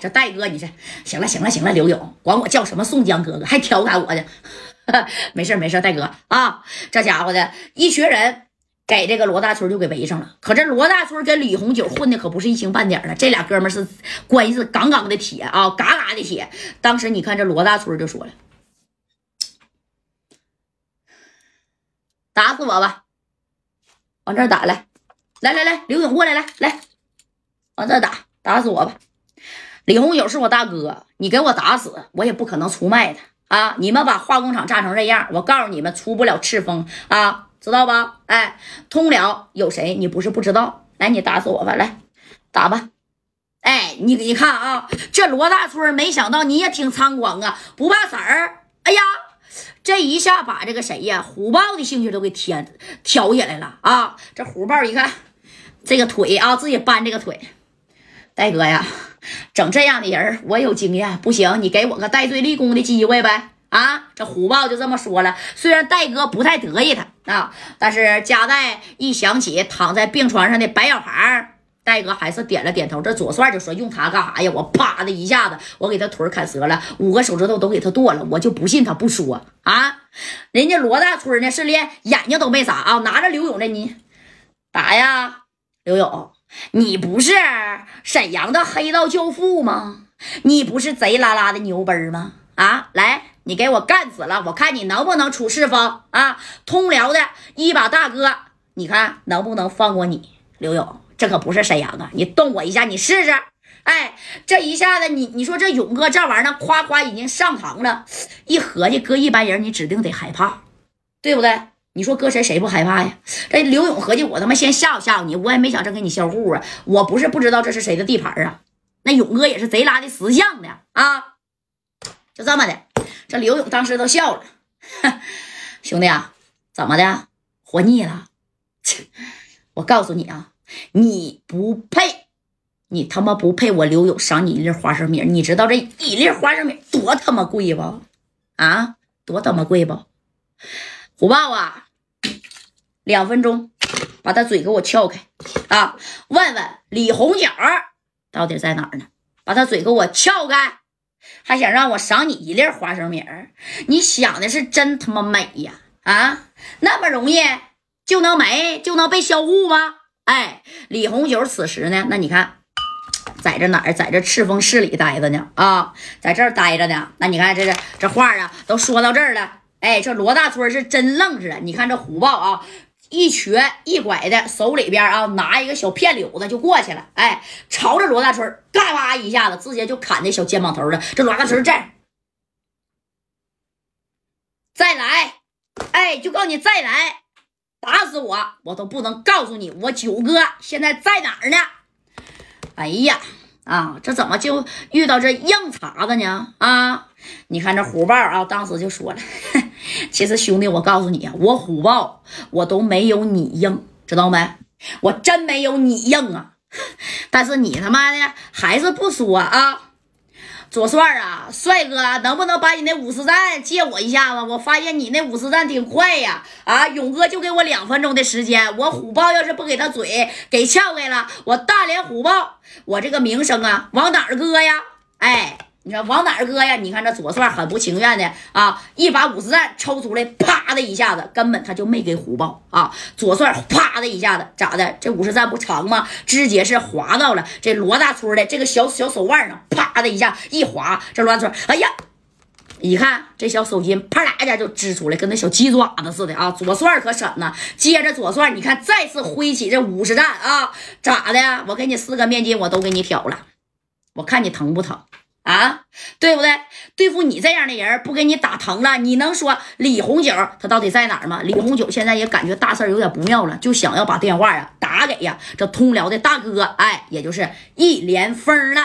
这戴哥，你这行了行了行了，刘勇管我叫什么宋江哥哥，还调侃我呢。没事没事，戴哥啊，这家伙的一群人给这个罗大春就给围上了。可这罗大春跟李红九混的可不是一星半点的，这俩哥们是关系杠杠的铁啊，嘎嘎的铁。当时你看这罗大春就说了：“打死我吧，往这打来，来来来，刘勇过来，来来，往这打，打死我吧。李红九是我大哥，你给我打死，我也不可能出卖他。”啊！你们把化工厂炸成这样，我告诉你们，出不了赤峰啊，知道吧？哎，通辽有谁？你不是不知道。来，你打死我吧，来打吧。哎，你你看啊，这罗大春没想到你也挺猖狂啊，不怕死儿。哎呀，这一下把这个谁呀，虎豹的兴趣都给添挑起来了啊！这虎豹一看这个腿啊，自己搬这个腿，戴哥呀。整这样的人我有经验，不行，你给我个戴罪立功的机会呗！啊，这虎豹就这么说了。虽然戴哥不太得意他啊，但是加代一想起躺在病床上的白小孩，戴哥还是点了点头。这左帅就说：“用他干啥呀？我啪的一下子，我给他腿砍折了，五个手指头都给他剁了，我就不信他不说啊！人家罗大春呢，是连眼睛都没眨啊，拿着刘勇的你打呀，刘勇。”你不是沈阳的黑道教父吗？你不是贼拉拉的牛奔吗？啊，来，你给我干死了，我看你能不能出赤峰啊！通辽的一把大哥，你看能不能放过你？刘勇，这可不是沈阳啊！你动我一下，你试试。哎，这一下子，你你说这勇哥这玩意儿，夸夸已经上膛了，一合计，搁一般人，你指定得害怕，对不对？你说搁谁谁不害怕呀？这刘勇合计，我他妈先吓唬吓唬你，我也没想真给你销户啊！我不是不知道这是谁的地盘啊！那勇哥也是贼拉的识相的啊！就这么的，这刘勇当时都笑了，兄弟啊，怎么的？活腻了？我告诉你啊，你不配，你他妈不配！我刘勇赏你一粒花生米，你知道这一粒花生米多他妈贵不？啊，多他妈贵不？虎豹啊，两分钟，把他嘴给我撬开啊！问问李红角到底在哪儿呢？把他嘴给我撬开，还想让我赏你一粒花生米儿？你想的是真他妈美呀！啊，那么容易就能没就能被销户吗？哎，李红九此时呢？那你看，在这哪儿？在这赤峰市里待着呢啊，在这儿待着呢。那你看，这这这话啊，都说到这儿了。哎，这罗大春是真愣着，你看这虎豹啊，一瘸一拐的，手里边啊拿一个小片柳子就过去了，哎，朝着罗大春嘎巴一下子，直接就砍那小肩膀头了。这罗大春这再来，哎，就告诉你再来，打死我我都不能告诉你我九哥现在在哪儿呢。哎呀，啊，这怎么就遇到这硬茬子呢？啊，你看这虎豹啊，当时就说了。其实兄弟，我告诉你啊，我虎豹我都没有你硬，知道没？我真没有你硬啊！但是你他妈的还是不说啊！左帅啊，帅哥，能不能把你那五十赞借我一下子？我发现你那五十赞挺快呀！啊，勇哥就给我两分钟的时间，我虎豹要是不给他嘴给撬开了，我大连虎豹我这个名声啊，往哪儿搁呀？哎。你说往哪儿搁呀？你看这左帅很不情愿的啊，一把五十弹抽出来，啪的一下子，根本他就没给虎豹啊。左帅啪的一下子，咋的？这五十弹不长吗？直接是划到了这罗大春的这个小小手腕上，啪的一下一划，这罗大春，哎呀，一看这小手筋，啪啦一下就支出来，跟那小鸡爪子似的啊。左帅可省呢，接着左帅，你看再次挥起这五十弹啊，咋的？我给你四个面筋，我都给你挑了，我看你疼不疼？啊，对不对？对付你这样的人，不给你打疼了，你能说李红九他到底在哪儿吗？李红九现在也感觉大事有点不妙了，就想要把电话呀打给呀这通辽的大哥，哎，也就是一连峰了。